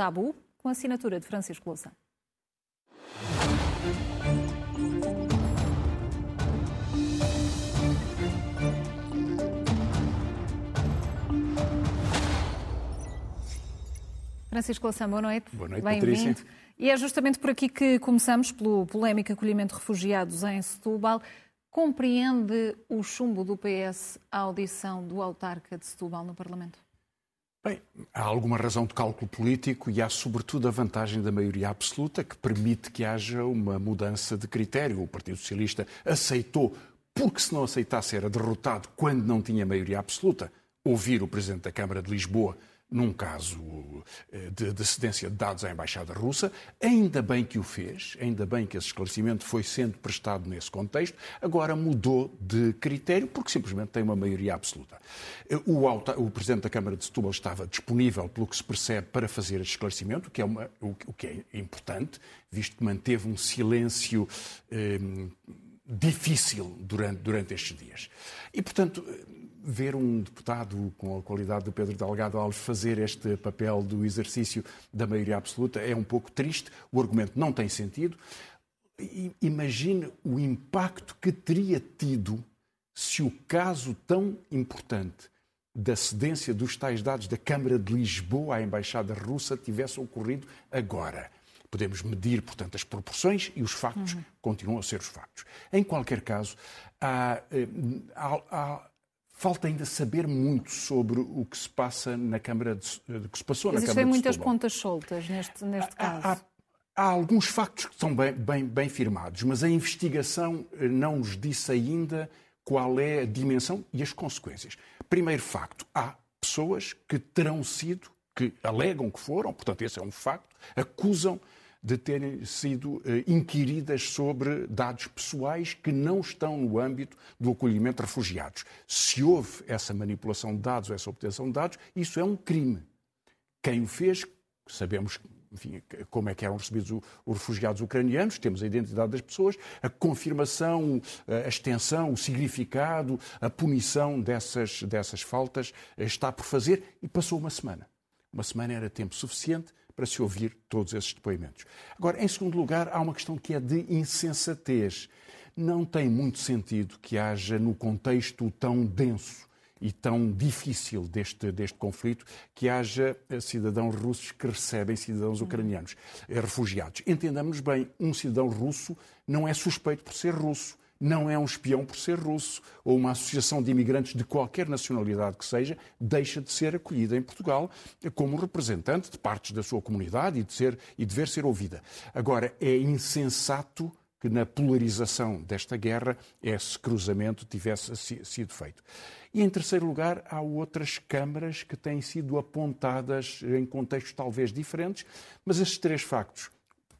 Tabu, com a assinatura de Francisco Louçã. Francisco Louçã, boa noite. Boa noite, Bem-vindo. E é justamente por aqui que começamos, pelo polémico acolhimento de refugiados em Setúbal. Compreende o chumbo do PS à audição do autarca de Setúbal no Parlamento? Bem, há alguma razão de cálculo político e há, sobretudo, a vantagem da maioria absoluta que permite que haja uma mudança de critério. O Partido Socialista aceitou, porque se não aceitasse era derrotado quando não tinha maioria absoluta, ouvir o Presidente da Câmara de Lisboa num caso eh, de, de cedência de dados à Embaixada Russa. Ainda bem que o fez, ainda bem que esse esclarecimento foi sendo prestado nesse contexto. Agora mudou de critério porque simplesmente tem uma maioria absoluta. Eh, o, o Presidente da Câmara de Setúbal estava disponível, pelo que se percebe, para fazer esse esclarecimento, o que é, uma, o que é importante, visto que manteve um silêncio. Eh, difícil durante, durante estes dias. E, portanto, ver um deputado com a qualidade do Pedro Delgado Alves fazer este papel do exercício da maioria absoluta é um pouco triste. O argumento não tem sentido. Imagine o impacto que teria tido se o caso tão importante da cedência dos tais dados da Câmara de Lisboa à Embaixada Russa tivesse ocorrido agora. Podemos medir, portanto, as proporções e os factos uhum. continuam a ser os factos. Em qualquer caso, há, eh, há, há Falta ainda saber muito sobre o que se passa na Câmara de, que se passou Existem na Câmara muitas pontas soltas neste, neste caso. Há, há, alguns factos que são bem, bem, bem firmados, mas a investigação eh, não nos disse ainda qual é a dimensão e as consequências. Primeiro facto, há pessoas que terão sido, que alegam que foram, portanto esse é um facto, acusam de terem sido eh, inquiridas sobre dados pessoais que não estão no âmbito do acolhimento de refugiados. Se houve essa manipulação de dados ou essa obtenção de dados, isso é um crime. Quem o fez, sabemos enfim, como é que eram recebidos os refugiados ucranianos, temos a identidade das pessoas, a confirmação, a extensão, o significado, a punição dessas, dessas faltas eh, está por fazer e passou uma semana. Uma semana era tempo suficiente para se ouvir todos esses depoimentos. Agora, em segundo lugar, há uma questão que é de insensatez. Não tem muito sentido que haja, no contexto tão denso e tão difícil deste, deste conflito, que haja cidadãos russos que recebem cidadãos ucranianos, eh, refugiados. Entendamos bem, um cidadão russo não é suspeito por ser russo não é um espião por ser russo, ou uma associação de imigrantes de qualquer nacionalidade que seja, deixa de ser acolhida em Portugal como representante de partes da sua comunidade e de ser e dever ser ouvida. Agora, é insensato que na polarização desta guerra esse cruzamento tivesse sido feito. E, em terceiro lugar, há outras câmaras que têm sido apontadas em contextos talvez diferentes, mas esses três factos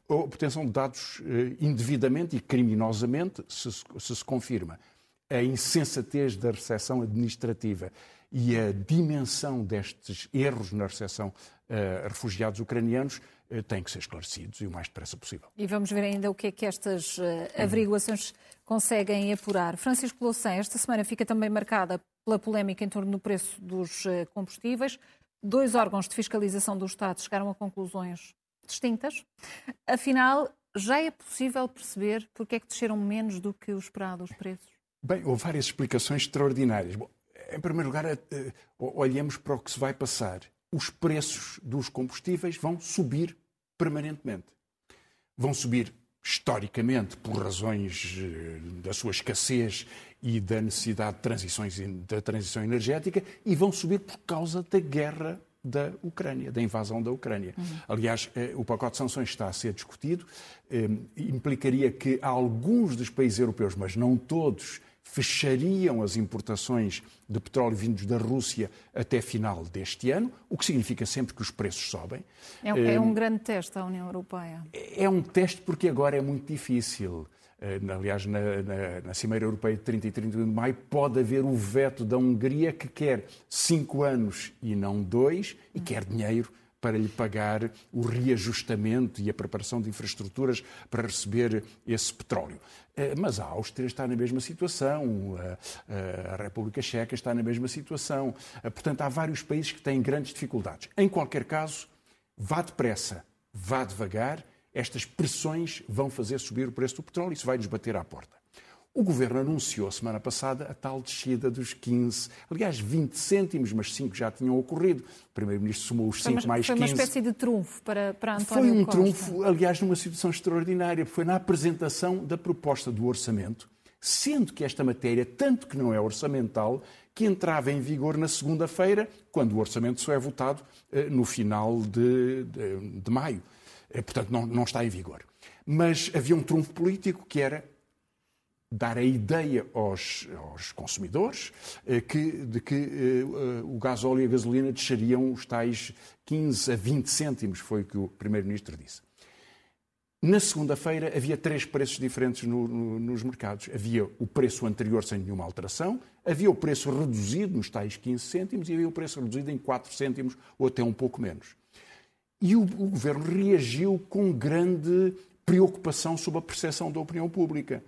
a obtenção de dados eh, indevidamente e criminosamente, se se, se confirma a insensatez da recepção administrativa e a dimensão destes erros na recepção a refugiados ucranianos uh, têm que ser esclarecidos e o mais depressa possível. E vamos ver ainda o que é que estas uh, averiguações conseguem apurar. Francisco Louçã, esta semana fica também marcada pela polémica em torno do preço dos combustíveis. Dois órgãos de fiscalização do Estado chegaram a conclusões distintas. Afinal, já é possível perceber porque é que desceram menos do que o esperado os preços? Bem, houve várias explicações extraordinárias. Bom, em primeiro lugar, eh, olhemos para o que se vai passar. Os preços dos combustíveis vão subir permanentemente. Vão subir historicamente por razões eh, da sua escassez e da necessidade de transições, da transição energética e vão subir por causa da guerra da Ucrânia, da invasão da Ucrânia. Uhum. Aliás, eh, o pacote de sanções está a ser discutido, eh, implicaria que alguns dos países europeus, mas não todos, fechariam as importações de petróleo vindos da Rússia até final deste ano, o que significa sempre que os preços sobem. É, é um grande teste à União Europeia. É um teste porque agora é muito difícil. Eh, aliás, na, na, na, Cimeira Europeia de 30 e 31 de maio, pode haver o veto da Hungria que quer cinco anos e não dois e quer dinheiro para lhe pagar o reajustamento e a preparação de infraestruturas para receber esse petróleo. Eh, mas a Áustria está na mesma situação, a República Checa está na mesma situação. Eh, portanto, há vários países que têm grandes dificuldades. Em qualquer caso, vá depressa, vá devagar, estas pressões vão fazer subir o preço do petróleo e isso vai nos bater à porta. O governo anunciou semana passada a tal descida dos 15, aliás, 20 cêntimos, mas 5 já tinham ocorrido. O Primeiro-Ministro somou os 5 mais 15. Foi uma espécie de trunfo para, para António Foi um Costa. trunfo, aliás, numa situação extraordinária. Foi na apresentação da proposta do orçamento, sendo que esta matéria, tanto que não é orçamental, que entrava em vigor na segunda-feira, quando o orçamento só é votado eh, no final de, de, de maio. Eh, portanto, não, não está em vigor. Mas havia um trunfo político que era dar a ideia aos, aos consumidores eh, que, de que eh, o gasóleo e a gasolina deixariam os tais 15 a 20 cêntimos, foi o que o Primeiro-Ministro disse. Na segunda-feira havia três preços diferentes no, no, nos mercados. Havia o preço anterior sem nenhuma alteração, havia o preço reduzido nos tais 15 cêntimos e havia o preço reduzido em 4 cêntimos ou até um pouco menos. E o, o governo reagiu com grande preocupação sobre a percepção da opinião pública.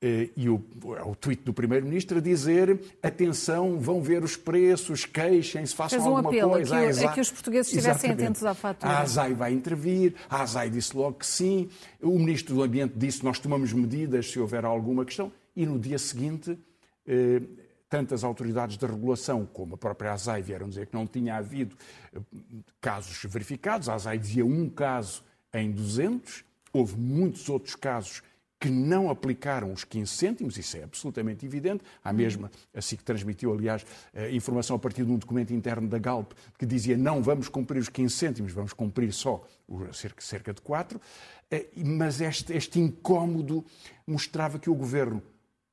Eh, e o, o tweet do Primeiro-Ministro a dizer atenção, vão ver os preços, queixem-se, façam Fez um alguma apelo coisa. a que, ASAI, a que os portugueses estivessem atentos à fatura. A ASAI vai intervir, a ASAI disse logo que sim, o Ministro do Ambiente disse nós tomamos medidas se houver alguma questão, e no dia seguinte eh, tantas autoridades de regulação como a própria ASAI vieram dizer que não tinha havido eh, casos verificados, a ASAI dizia um caso em 200, houve muitos outros casos que não aplicaram os 15 cêntimos, isso é absolutamente evidente. Há mesmo, assim que transmitiu, aliás, a informação a partir de um documento interno da Galp, que dizia não vamos cumprir os 15 cêntimos, vamos cumprir só cerca, de 4. Mas este, este incómodo mostrava que o governo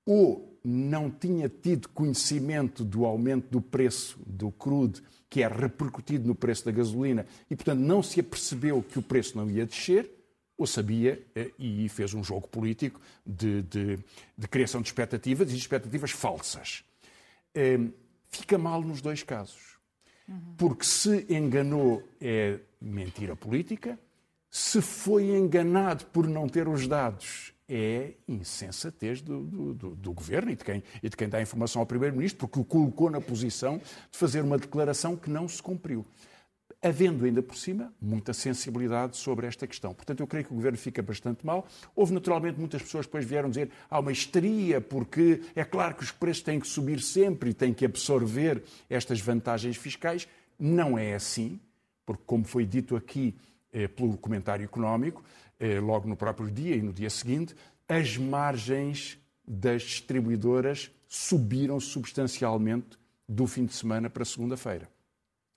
ou não tinha tido conhecimento do aumento do preço do crude, que é repercutido no preço da gasolina, e, portanto, não se apercebeu que o preço não ia descer, ou sabia eh, e fez um jogo político de, de, de criação de expectativas e expectativas falsas. Ehm, fica mal nos dois casos. Porque se enganou é mentira política, se foi enganado por não ter os dados é insensatez do, do, do, governo e de, quem, e de quem dá informação ao Primeiro-Ministro, porque o colocou na posição de fazer uma declaração que não se cumpriu havendo ainda por cima muita sensibilidade sobre esta questão. Portanto, eu creio que o governo fica bastante mal. Houve naturalmente muitas pessoas que depois vieram dizer há uma histeria, porque é claro que os preços têm que subir sempre e têm que absorver estas vantagens fiscais. Não é assim, porque, como foi dito aqui eh, pelo comentário económico, logo no próprio dia e no dia seguinte, as margens das distribuidoras subiram substancialmente do fim de semana para segunda-feira.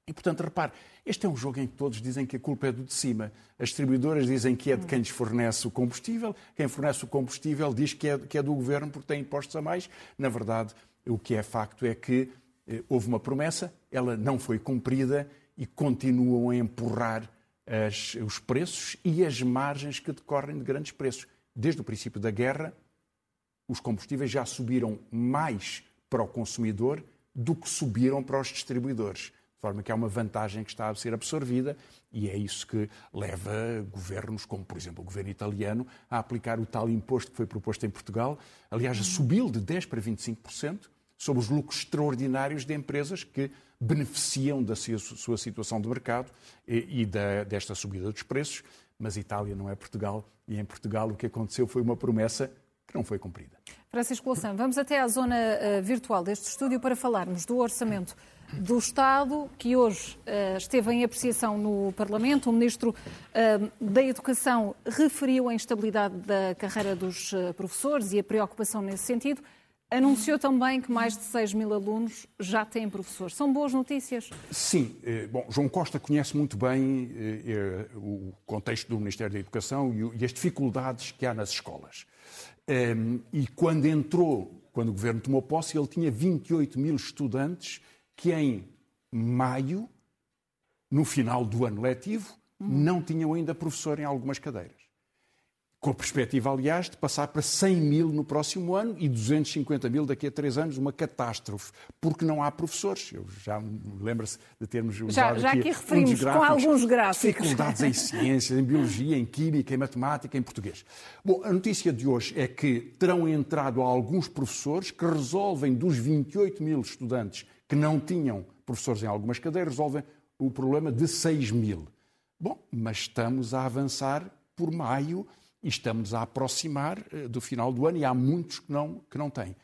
E, portanto, repare, este é um jogo em que todos dizem que a culpa é do de cima. As distribuidoras dizem que é de quem lhes fornece o combustível, quem fornece o combustível diz que é, que é do governo porque tem impostos a mais. Na verdade, o que é facto é que eh, houve uma promessa, ela não foi cumprida e continuam a empurrar as, os preços e as margens que decorrem de grandes preços. Desde o princípio da guerra, os combustíveis já subiram mais para o consumidor do que subiram para os distribuidores. De forma que há uma vantagem que está a ser absorvida e é isso que leva governos, como por exemplo o governo italiano, a aplicar o tal imposto que foi proposto em Portugal, aliás, a subi-lo de 10% para 25% sobre os lucros extraordinários de empresas que beneficiam da sua situação de mercado e, desta subida dos preços. Mas Itália não é Portugal e em Portugal o que aconteceu foi uma promessa que não foi cumprida. Francisco Louçã, vamos até à zona uh, virtual deste estúdio para falarmos do orçamento do Estado, que hoje uh, esteve em apreciação no Parlamento. O Ministro uh, da Educação referiu a instabilidade da carreira dos professores e a preocupação nesse sentido. Anunciou também que mais de 6 mil alunos já têm professores. São boas notícias? Sim. Bom, João Costa conhece muito bem o contexto do Ministério da Educação e as dificuldades que há nas escolas. Ehm, e quando entrou, quando o governo tomou posse, ele tinha 28 mil estudantes que em maio, no final do ano letivo, não tinham ainda professor em algumas cadeiras. Com a perspectiva, aliás, de passar para 100 mil no próximo ano e 250 mil daqui a três anos, uma catástrofe, porque não há professores. Eu já lembro-se de termos usado já, já aqui, aqui referimos gráficos, com alguns gráficos. Dificuldades em ciências, em biologia, em química, em matemática, em português. Bom, a notícia de hoje é que terão entrado alguns professores que resolvem dos 28 mil estudantes que não tinham professores em algumas cadeiras, resolvem o problema de 6 mil. Bom, mas estamos a avançar por maio e estamos a aproximar eh, do final do ano e há muitos que não, que não têm.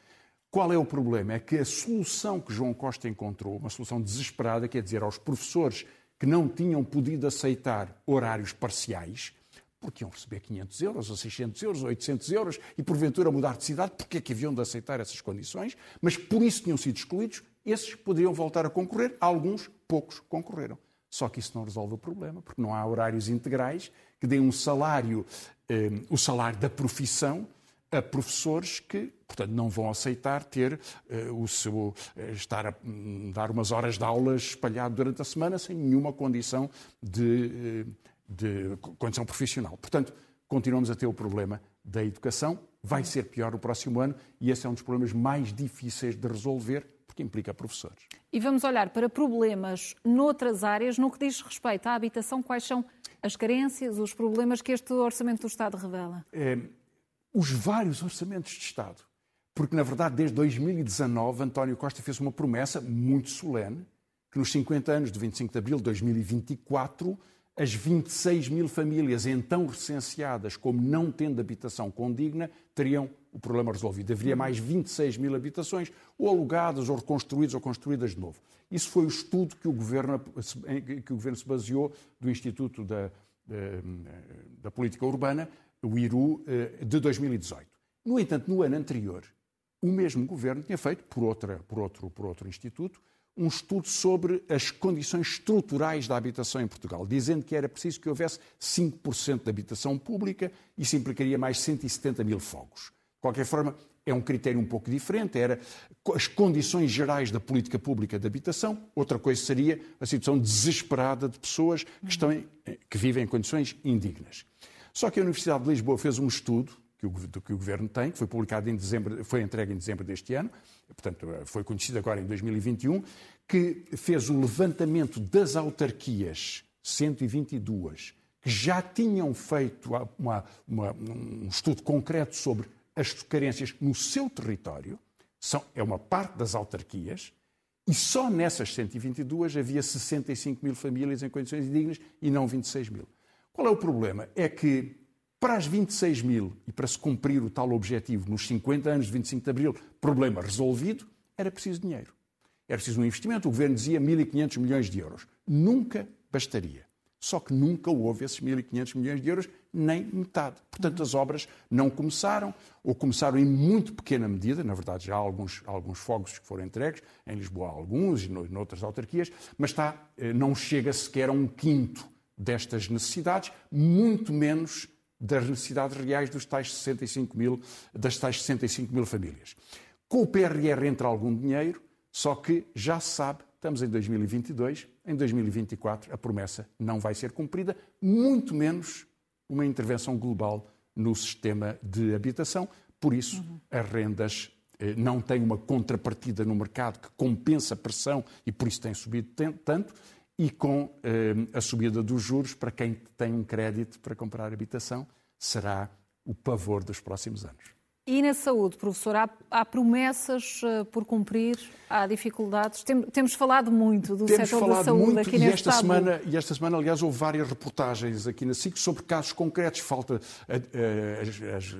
Qual é o problema? É que a solução que João Costa encontrou, uma solução desesperada, quer dizer, aos professores que não tinham podido aceitar horários parciais, porque iam receber 500 euros, ou 600 euros, ou 800 euros, e porventura mudar de cidade, porque é que haviam de aceitar essas condições, mas por isso tinham sido excluídos, esses poderiam voltar a concorrer, alguns, poucos, concorreram. Só que isso não resolve o problema, porque não há horários integrais que deem um salário, eh, o salário da profissão, a professores que, portanto, não vão aceitar ter uh, o seu uh, estar a um, dar umas horas de aulas espalhado durante a semana sem nenhuma condição de, uh, de condição profissional. Portanto, continuamos a ter o problema da educação, vai ser pior no próximo ano e esse é um dos problemas mais difíceis de resolver porque implica professores. E vamos olhar para problemas noutras áreas, no que diz respeito à habitação, quais são as carências, os problemas que este Orçamento do Estado revela? É, os vários orçamentos de Estado. Porque, na verdade, desde 2019, António Costa fez uma promessa muito solene que nos 50 anos de 25 de abril de 2024, as 26 mil famílias então recenseadas como não tendo habitação condigna teriam o problema resolvido. Haveria mais 26 mil habitações, ou alugadas, ou reconstruídas, ou construídas de novo. Isso foi o estudo que o governo, que o governo se baseou do Instituto da, da, da Política Urbana, o IRU, eh, de 2018. No entanto, no ano anterior, o mesmo governo tinha feito, por, outra, por, outro, por outro instituto, um estudo sobre as condições estruturais da habitação em Portugal, dizendo que era preciso que houvesse 5% de habitação pública, isso implicaria mais 170 mil fogos. De qualquer forma, é um critério um pouco diferente, era as condições gerais da política pública de habitação, outra coisa seria a situação desesperada de pessoas que, estão em, que vivem em condições indignas. Só que a Universidade de Lisboa fez um estudo que o, que o Governo tem, que foi publicado em dezembro, foi entregue em dezembro deste ano, portanto foi conhecido agora em 2021, que fez o levantamento das autarquias, 122, que já tinham feito uma, uma, um estudo concreto sobre as carências no seu território, são, é uma parte das autarquias, e só nessas 122 havia 65 mil famílias em condições indignas e não 26 mil. Qual é o problema? É que para as 26 mil e para se cumprir o tal objetivo nos 50 anos de 25 de Abril, problema resolvido, era preciso dinheiro. Era preciso um investimento. O governo dizia 1.500 milhões de euros. Nunca bastaria. Só que nunca houve esses 1.500 milhões de euros, nem metade. Portanto, as obras não começaram, ou começaram em muito pequena medida. Na verdade, já há alguns, alguns fogos que foram entregues, em Lisboa há alguns e noutras autarquias, mas está, eh, não chega sequer a um quinto destas necessidades, muito menos das necessidades reais dos tais 65 mil, das tais 65 mil famílias. Com o PRR entra algum dinheiro, só que já se sabe, estamos em 2022, em 2024 a promessa não vai ser cumprida, muito menos uma intervenção global no sistema de habitação. Por isso, uhum. as rendas eh, não têm uma contrapartida no mercado que compensa a pressão e por isso têm subido tanto e com eh, a subida dos juros para quem tem um crédito para comprar habitação, será o pavor dos próximos anos. E na saúde, professor, há, há promessas uh, por cumprir, há dificuldades. Tem, temos falado muito do temos setor da saúde muito, aqui e neste esta semana E esta semana, aliás, houve várias reportagens aqui na SIC sobre casos concretos. Falta a, a, as, as,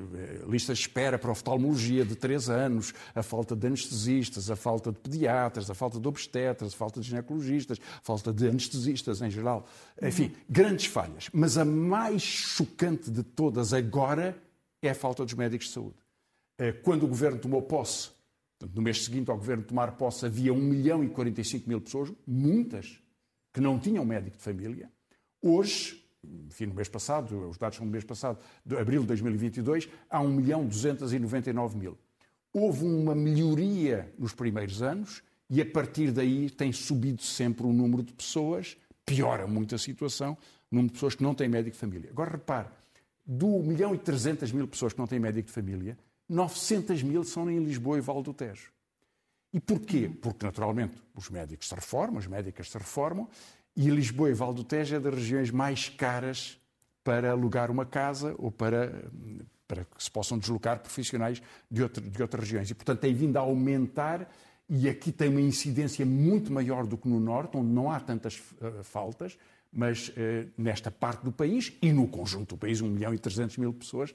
listas de espera para oftalmologia de três anos, a falta de anestesistas, a falta de pediatras, a falta de obstetras, a falta de ginecologistas, a falta de anestesistas em geral. Enfim, uhum. grandes falhas. Mas a mais chocante de todas agora é a falta dos médicos de saúde. Eh, quando o governo tomou posse, no mês seguinte ao governo tomar posse, havia 1 milhão e 45 mil pessoas, muitas, que não tinham médico de família. Hoje, enfim, no mês passado, os dados são do mês passado, de abril de 2022, há 1 milhão 299 mil. Houve uma melhoria nos primeiros anos e a partir daí tem subido sempre o número de pessoas, piora muito a situação, o número de pessoas que não têm médico de família. Agora repare, do 1 milhão e 300 mil pessoas que não têm médico de família, 900 mil são em Lisboa e Val do Tejo. E porquê? Porque, naturalmente, os médicos se reformam, as médicas se reformam, e Lisboa e Val do Tejo é das regiões mais caras para alugar uma casa ou para, para que se possam deslocar profissionais de, outro, de outras regiões. E, portanto, tem vindo a aumentar e aqui tem uma incidência muito maior do que no Norte, onde não há tantas uh, faltas, mas eh, nesta parte do país e no conjunto do país, 1 milhão e 300 mil pessoas,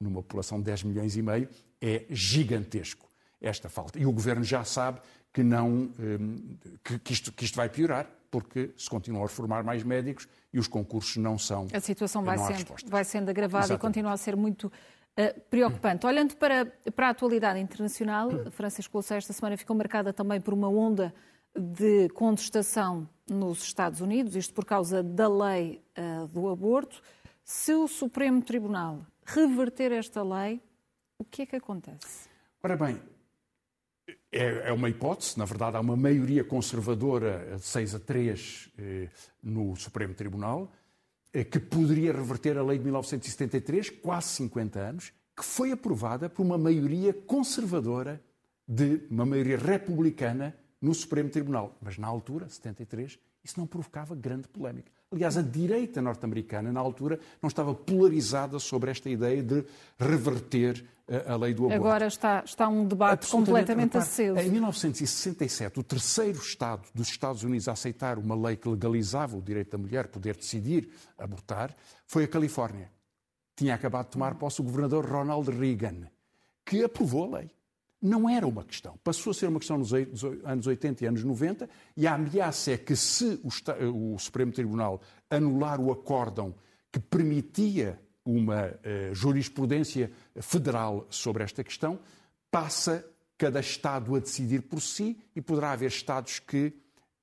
numa população de 10 milhões e meio, é gigantesco esta falta. E o governo já sabe que, não, eh, que, isto, que isto vai piorar, porque se continuam a reformar mais médicos e os concursos não são. A situação vai, sendo, vai sendo agravada Exatamente. e continua a ser muito uh, preocupante. Olhando para, para a atualidade internacional, Francisco Louçã esta semana ficou marcada também por uma onda de contestação nos Estados Unidos, isto por causa da lei uh, do aborto. Se o Supremo Tribunal reverter esta lei, o que é que acontece? Ora bem, é, é uma hipótese, na verdade há uma maioria conservadora de 6 a 3 eh, no Supremo Tribunal, eh, que poderia reverter a lei de 1973, quase 50 anos, que foi aprovada por uma maioria conservadora, de uma maioria republicana no Supremo Tribunal. Mas na altura, 73, isso não provocava grande polémica. Aliás, a direita norte-americana, na altura, não estava polarizada sobre esta ideia de reverter a, a lei do aborto. Agora está, está um debate completamente aceso. Em 1967, o terceiro Estado dos Estados Unidos a aceitar uma lei que legalizava o direito da mulher poder decidir abortar foi a Califórnia. Tinha acabado de tomar posse o governador Ronald Reagan, que aprovou a lei não era uma questão. Passou a ser uma questão nos anos 80 e anos 90, e a ameaça é que se o, Supremo Tribunal anular o acórdão que permitia uma uh, jurisprudência federal sobre esta questão, passa cada Estado a decidir por si e poderá haver Estados que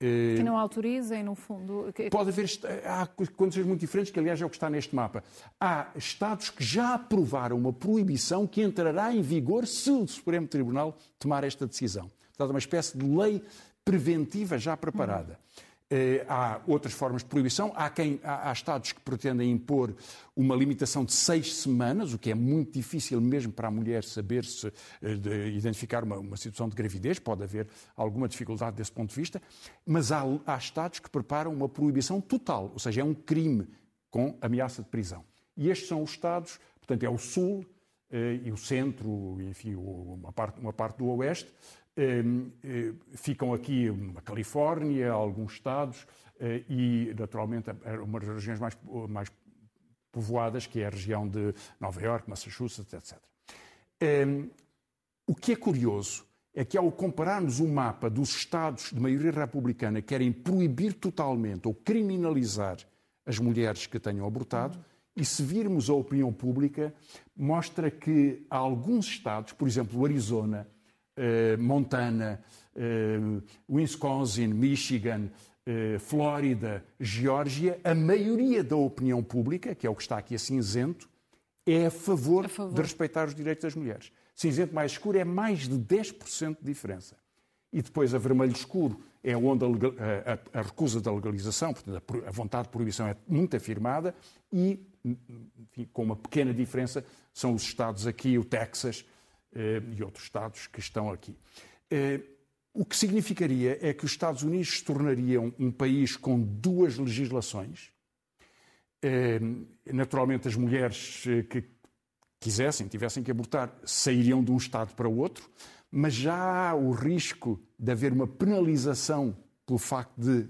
que eh, não autorizem, no fundo. Pode haver. Há condições muito diferentes, que aliás é o que está neste mapa. Há Estados que já aprovaram uma proibição que entrará em vigor se o Supremo Tribunal tomar esta decisão. Portanto, uma espécie de lei preventiva já preparada. Hum. Eh, há outras formas de proibição. Há, quem, há, Estados que pretendem impor uma limitação de seis semanas, o que é muito difícil mesmo para a mulher saber se eh, identificar uma, uma, situação de gravidez. Pode haver alguma dificuldade desse ponto de vista. Mas há, há Estados que preparam uma proibição total, ou seja, é um crime com ameaça de prisão. E estes são os Estados, portanto, é o Sul eh, e o Centro, enfim, uma parte, uma parte do Oeste, ficam aqui a Califórnia, alguns estados eh, e, naturalmente, uma das regiões mais, mais povoadas, que é a região de Nova York, Massachusetts, etc. Ehm, o que é curioso é que, ao compararmos o mapa dos estados de maioria republicana que querem proibir totalmente ou criminalizar as mulheres que tenham abortado, e se virmos a opinião pública, mostra que há alguns estados, por exemplo, o Arizona, eh, Montana, eh, Wisconsin, Michigan, eh, Flórida, Geórgia, a maioria da opinião pública, que é o que está aqui a cinzento, é a favor, a favor. de respeitar os direitos das mulheres. Cinzento mais escuro é mais de 10% de diferença. E depois a vermelho escuro é onde a, a, a recusa da legalização, portanto a, vontade de proibição é muito afirmada e, enfim, com uma pequena diferença, são os estados aqui, o Texas, eh, e outros Estados que estão aqui. Eh, o que significaria é que os Estados Unidos se tornariam um país com duas legislações. Eh, naturalmente, as mulheres que quisessem, tivessem que abortar, sairiam de um Estado para o outro, mas já há o risco de haver uma penalização pelo facto de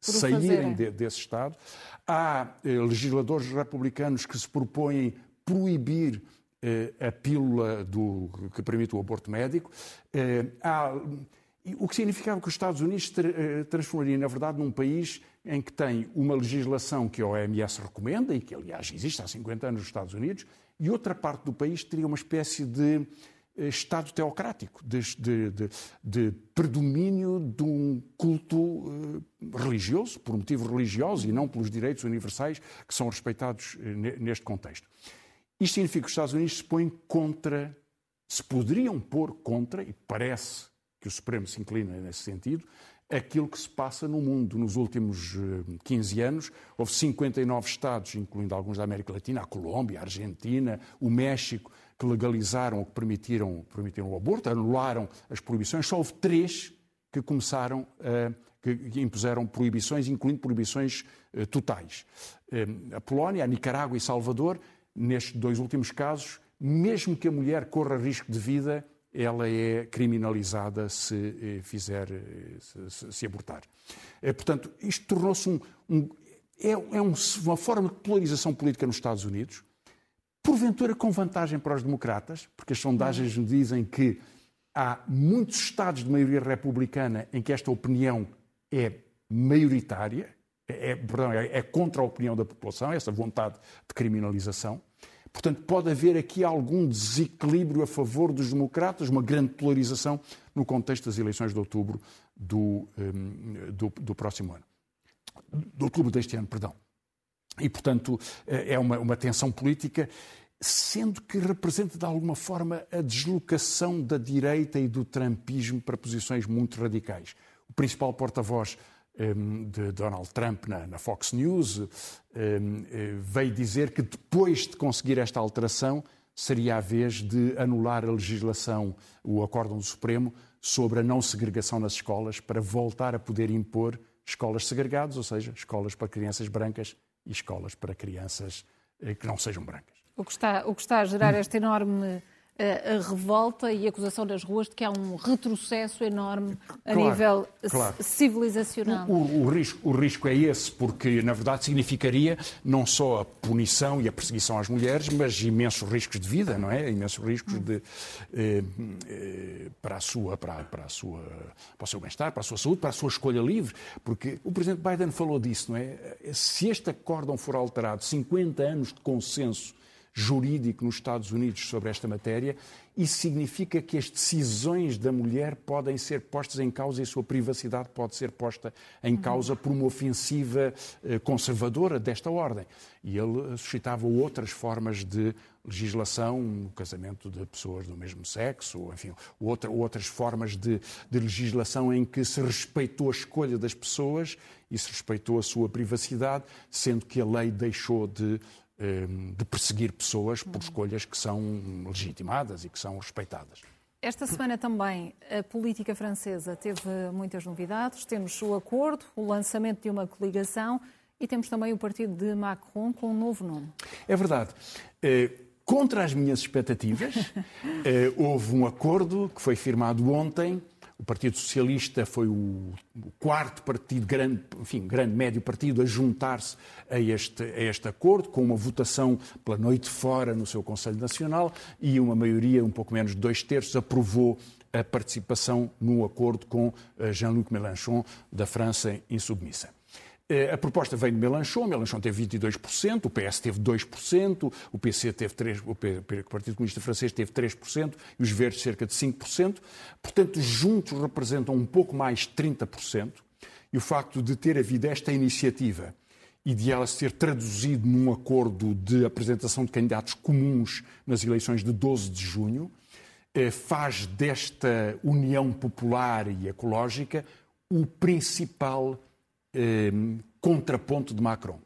saírem de, desse Estado. Há legisladores republicanos que se propõem proibir eh, a pílula do, que permite o aborto médico. Eh, há, o que significava que os Estados Unidos eh, transformaria, na verdade, num país em que tem uma legislação que a OMS recomenda, e que, aliás, existe há 50 anos nos Estados Unidos, e outra parte do país teria uma espécie de Estado teocrático, de, de, de, de predomínio de um culto religioso, por motivos religiosos e não pelos direitos universais que são respeitados neste contexto. Isto significa que os Estados Unidos se põem contra, se poderiam pôr contra, e parece que o Supremo se inclina nesse sentido, aquilo que se passa no mundo. Nos últimos 15 eh, anos, houve 59 Estados, incluindo alguns da América Latina, a Colômbia, a Argentina, o México, que legalizaram ou que permitiram, permitiram o aborto, anularam as proibições. Só houve três que começaram a. que impuseram proibições, incluindo proibições eh, totais. Eh, a Polónia, a Nicarágua e Salvador nestes dois últimos casos, mesmo que a mulher corra risco de vida, ela é criminalizada se eh, fizer, eh, se, se abortar. Eh, portanto, isto tornou-se um, um, é, é um, uma forma de polarização política nos Estados Unidos, porventura com vantagem para os democratas, porque as sondagens nos dizem que há muitos estados de maioria republicana em que esta opinião é maioritária, é, é perdão, é, é contra a opinião da população, essa vontade de criminalização. Portanto, pode haver aqui algum desequilíbrio a favor dos democratas, uma grande polarização no contexto das eleições de outubro do, um, do, do próximo ano. De outubro deste ano, perdão. E, portanto, eh, é uma, uma tensão política, sendo que representa de alguma forma a deslocação da direita e do trumpismo para posições muito radicais. O principal porta-voz de Donald Trump na, Fox News um, eh, veio dizer que depois de conseguir esta alteração seria a vez de anular a legislação, o acórdão do Supremo, sobre a não segregação nas escolas para voltar a poder impor escolas segregadas, ou seja, escolas para crianças brancas e escolas para crianças eh, que não sejam brancas. O que está, o que está a gerar esta enorme a revolta e a acusação das ruas de que há um retrocesso enorme a claro, nível claro. civilizacional. O, o, risco, o risco é esse, porque na verdade significaria não só a punição e a perseguição às mulheres, mas imensos riscos de vida, não é? Imensos riscos de, eh, eh, para, a sua, para, para, a sua, para o seu bem-estar, para a sua saúde, para a sua escolha livre, porque o Presidente Biden falou disso, não é? Se este acórdão for alterado, 50 anos de consenso jurídico nos Estados Unidos sobre esta matéria. Isso significa que as decisões da mulher podem ser postas em causa e a sua privacidade pode ser posta em causa por uma ofensiva eh, conservadora desta ordem. E ele suscitava outras formas de legislação no casamento de pessoas do mesmo sexo, enfim, outra, outras formas de, de legislação em que se respeitou a escolha das pessoas e se respeitou a sua privacidade, sendo que a lei deixou de de perseguir pessoas por escolhas que são legitimadas e que são respeitadas. Esta semana também a política francesa teve muitas novidades. Temos o acordo, o lançamento de uma coligação e temos também o partido de Macron com um novo nome. É verdade. Eh, contra as minhas expectativas, eh, houve um acordo que foi firmado ontem o Partido Socialista foi o, quarto partido, grande, enfim, grande médio partido, a juntar-se a este, a este acordo, com uma votação pela noite fora no seu Conselho Nacional e uma maioria, um pouco menos de dois terços, aprovou a participação no acordo com eh, Jean-Luc Mélenchon, da França Insubmissa. Eh, a proposta veio de Melanchon, Melanchon teve 22%, o PS teve 2%, o PC teve 3%, o Partido Comunista Francês teve 3% e os Verdes cerca de 5%. Portanto, juntos representam um pouco mais de 30%. E o facto de ter havido esta iniciativa e de ela ser traduzido num acordo de apresentação de candidatos comuns nas eleições de 12 de junho, eh, faz desta união popular e ecológica o principal eh, contraponto de Macron.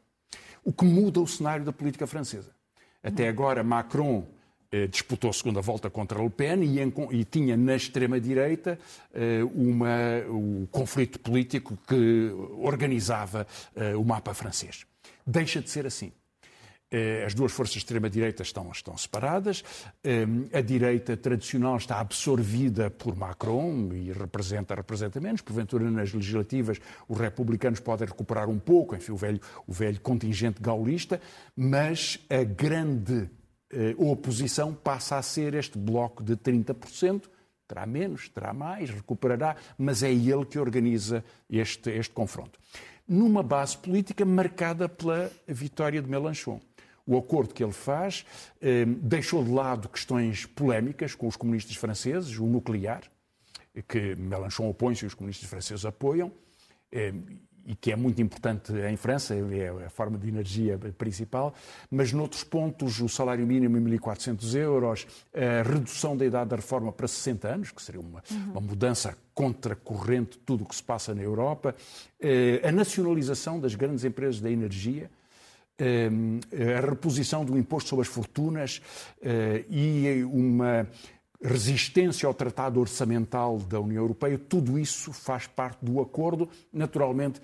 O que muda o cenário da política francesa. Até agora, Macron eh, disputou a segunda volta contra Le Pen e, em, e tinha na extrema-direita eh, o conflito político que organizava eh, o mapa francês. Deixa de ser assim. Eh, as duas forças de extrema-direita estão, estão separadas. Eh, a direita tradicional está absorvida por Macron e representa, representa menos. Porventura, nas legislativas, os republicanos podem recuperar um pouco, enfim, o velho, o velho contingente gaulista, mas a grande eh, oposição passa a ser este bloco de 30%. Terá menos, terá mais, recuperará, mas é ele que organiza este, este confronto. Numa base política marcada pela vitória de Mélenchon o acordo que ele faz eh, deixou de lado questões polémicas com os comunistas franceses, o nuclear, que Mélenchon opõe-se e os comunistas franceses apoiam, eh, e que é muito importante em França, é a forma de energia principal, mas noutros pontos, o salário mínimo em 1.400 euros, a redução da idade da reforma para 60 anos, que seria uma, uhum. uma mudança contracorrente de tudo o que se passa na Europa, eh, a nacionalização das grandes empresas da energia, a reposição do imposto sobre as fortunas eh, e uma resistência ao tratado orçamental da União Europeia, tudo isso faz parte do acordo. Naturalmente,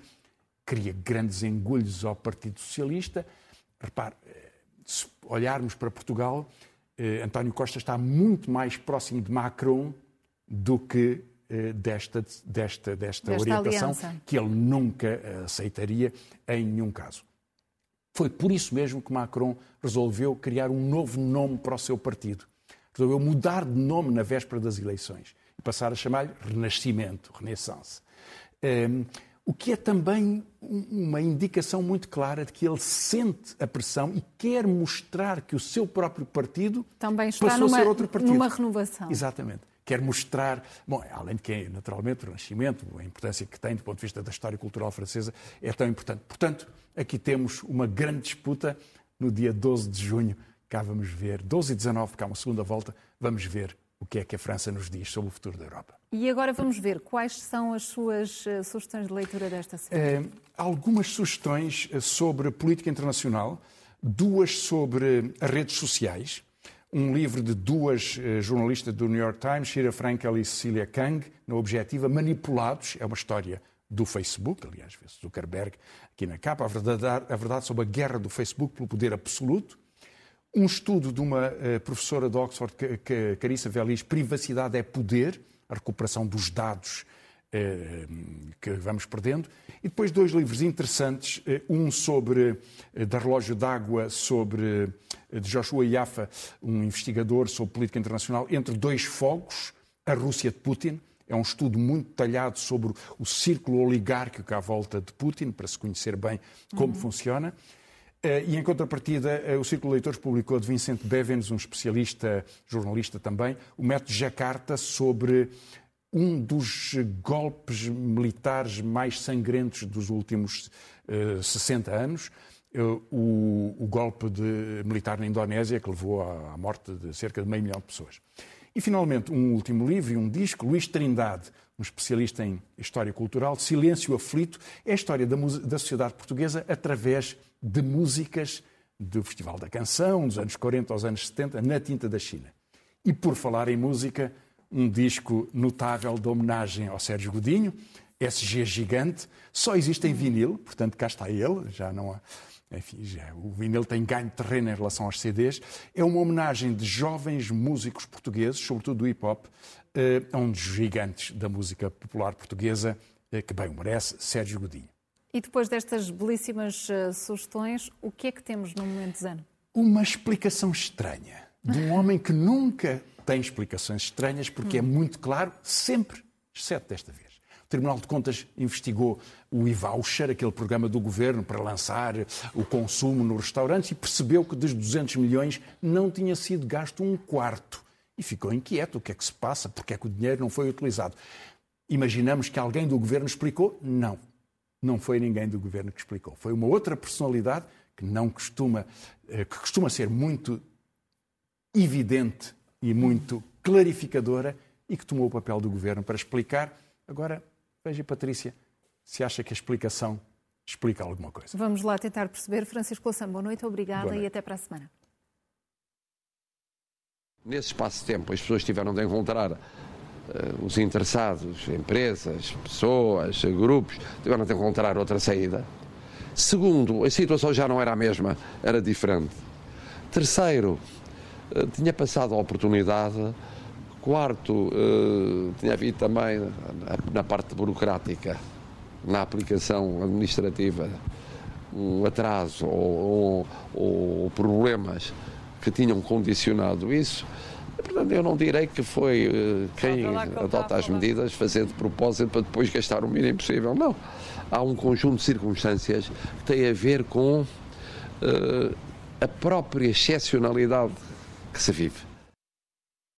cria grandes engulhos ao Partido Socialista. Repare, eh, se olharmos para Portugal, eh, António Costa está muito mais próximo de Macron do que desta, desta, desta, desta orientação, aliança. que ele nunca aceitaria em nenhum caso. Foi por isso mesmo que Macron resolveu criar um novo nome para o seu partido. Resolveu mudar de nome na véspera das eleições e passar a chamar-lhe Renascimento, Renaissance. Um, o que é também uma indicação muito clara de que ele sente a pressão e quer mostrar que o seu próprio partido também está passou numa, a ser outro partido. numa renovação. Exatamente. Quer mostrar, bom, além de que, é, naturalmente, o Renascimento, a importância que tem do ponto de vista da história cultural francesa, é tão importante. Portanto, aqui temos uma grande disputa no dia 12 de junho. Cá vamos ver, 12 e 19, cá uma segunda volta, vamos ver o que é que a França nos diz sobre o futuro da Europa. E agora vamos ver quais são as suas uh, sugestões de leitura desta semana. Uh, algumas sugestões eh, sobre política internacional, duas sobre as redes sociais, um livro de duas uh, jornalistas do New York Times, Shira Frankel e Cecilia Kang, na Objetiva, Manipulados, é uma história do Facebook, aliás, Zuckerberg aqui na capa, a verdade, a verdade sobre a guerra do Facebook pelo poder absoluto, um estudo de uma uh, professora de Oxford, Carissa Velis, Privacidade é Poder, a recuperação dos dados que vamos perdendo, e depois dois livros interessantes, uh, um sobre, da Relógio d'Água, sobre, de Joshua Yaffa, um investigador sobre política internacional, entre dois fogos, a Rússia de Putin, é um estudo muito detalhado sobre o círculo oligárquico à volta de Putin, para se conhecer bem como uhum. funciona. Eh, e em contrapartida, eh, o Círculo de Leitores publicou de Vincent Bevens, um especialista, jornalista também, o método Jakarta sobre um dos golpes militares mais sangrentos dos últimos uh, eh, 60 anos, uh, o, o, golpe de, militar na Indonésia, que levou à, à, morte de cerca de meio milhão de pessoas. E, finalmente, um último livro e um disco, Luís Trindade, um especialista em história cultural, Silêncio Aflito, é a história da, da sociedade portuguesa através de músicas do Festival da Canção, dos anos 40 aos anos 70, na tinta da China. E por falar em música, um disco notável de homenagem ao Sérgio Godinho, SG Gigante, só existe em vinil, portanto cá está ele, já não há. Enfim, já, o vinil tem ganho terreno em relação aos CDs. É uma homenagem de jovens músicos portugueses, sobretudo do hip hop, eh, a um dos gigantes da música popular portuguesa, eh, que bem o merece, Sérgio Godinho. E depois destas belíssimas uh, sugestões, o que é que temos no momento Zano? Uma explicação estranha de um homem que nunca tem explicações estranhas, porque hum. é muito claro, sempre, exceto desta vez. O Tribunal de Contas investigou o e-voucher, aquele programa do governo para lançar o consumo nos restaurantes, e percebeu que dos 200 milhões não tinha sido gasto um quarto. E ficou inquieto: o que é que se passa? Porque é que o dinheiro não foi utilizado? Imaginamos que alguém do governo explicou? Não não foi ninguém do governo que explicou. Foi uma outra personalidade que não costuma, eh, que costuma ser muito evidente e muito clarificadora e que tomou o papel do governo para explicar. Agora, veja, Patrícia, se acha que a explicação explica alguma coisa. Vamos lá tentar perceber. Francisco Louçã, boa noite, obrigada boa noite. e até para a semana. Nesse espaço de tempo, as pessoas tiveram de encontrar eh, os interessados, empresas, pessoas, grupos, tiveram de encontrar outra saída. Segundo, a situação já não era a mesma, era diferente. Terceiro, tinha passado a oportunidade. Quarto, eh, tinha havido também na parte burocrática, na aplicação administrativa, um atraso ou, ou, ou problemas que tinham condicionado isso Portanto, eu não direi que foi uh, quem adota as medidas fazer de propósito para depois gastar o mínimo possível. Não. Há um conjunto de circunstâncias que têm a ver com uh, a própria excepcionalidade que se vive.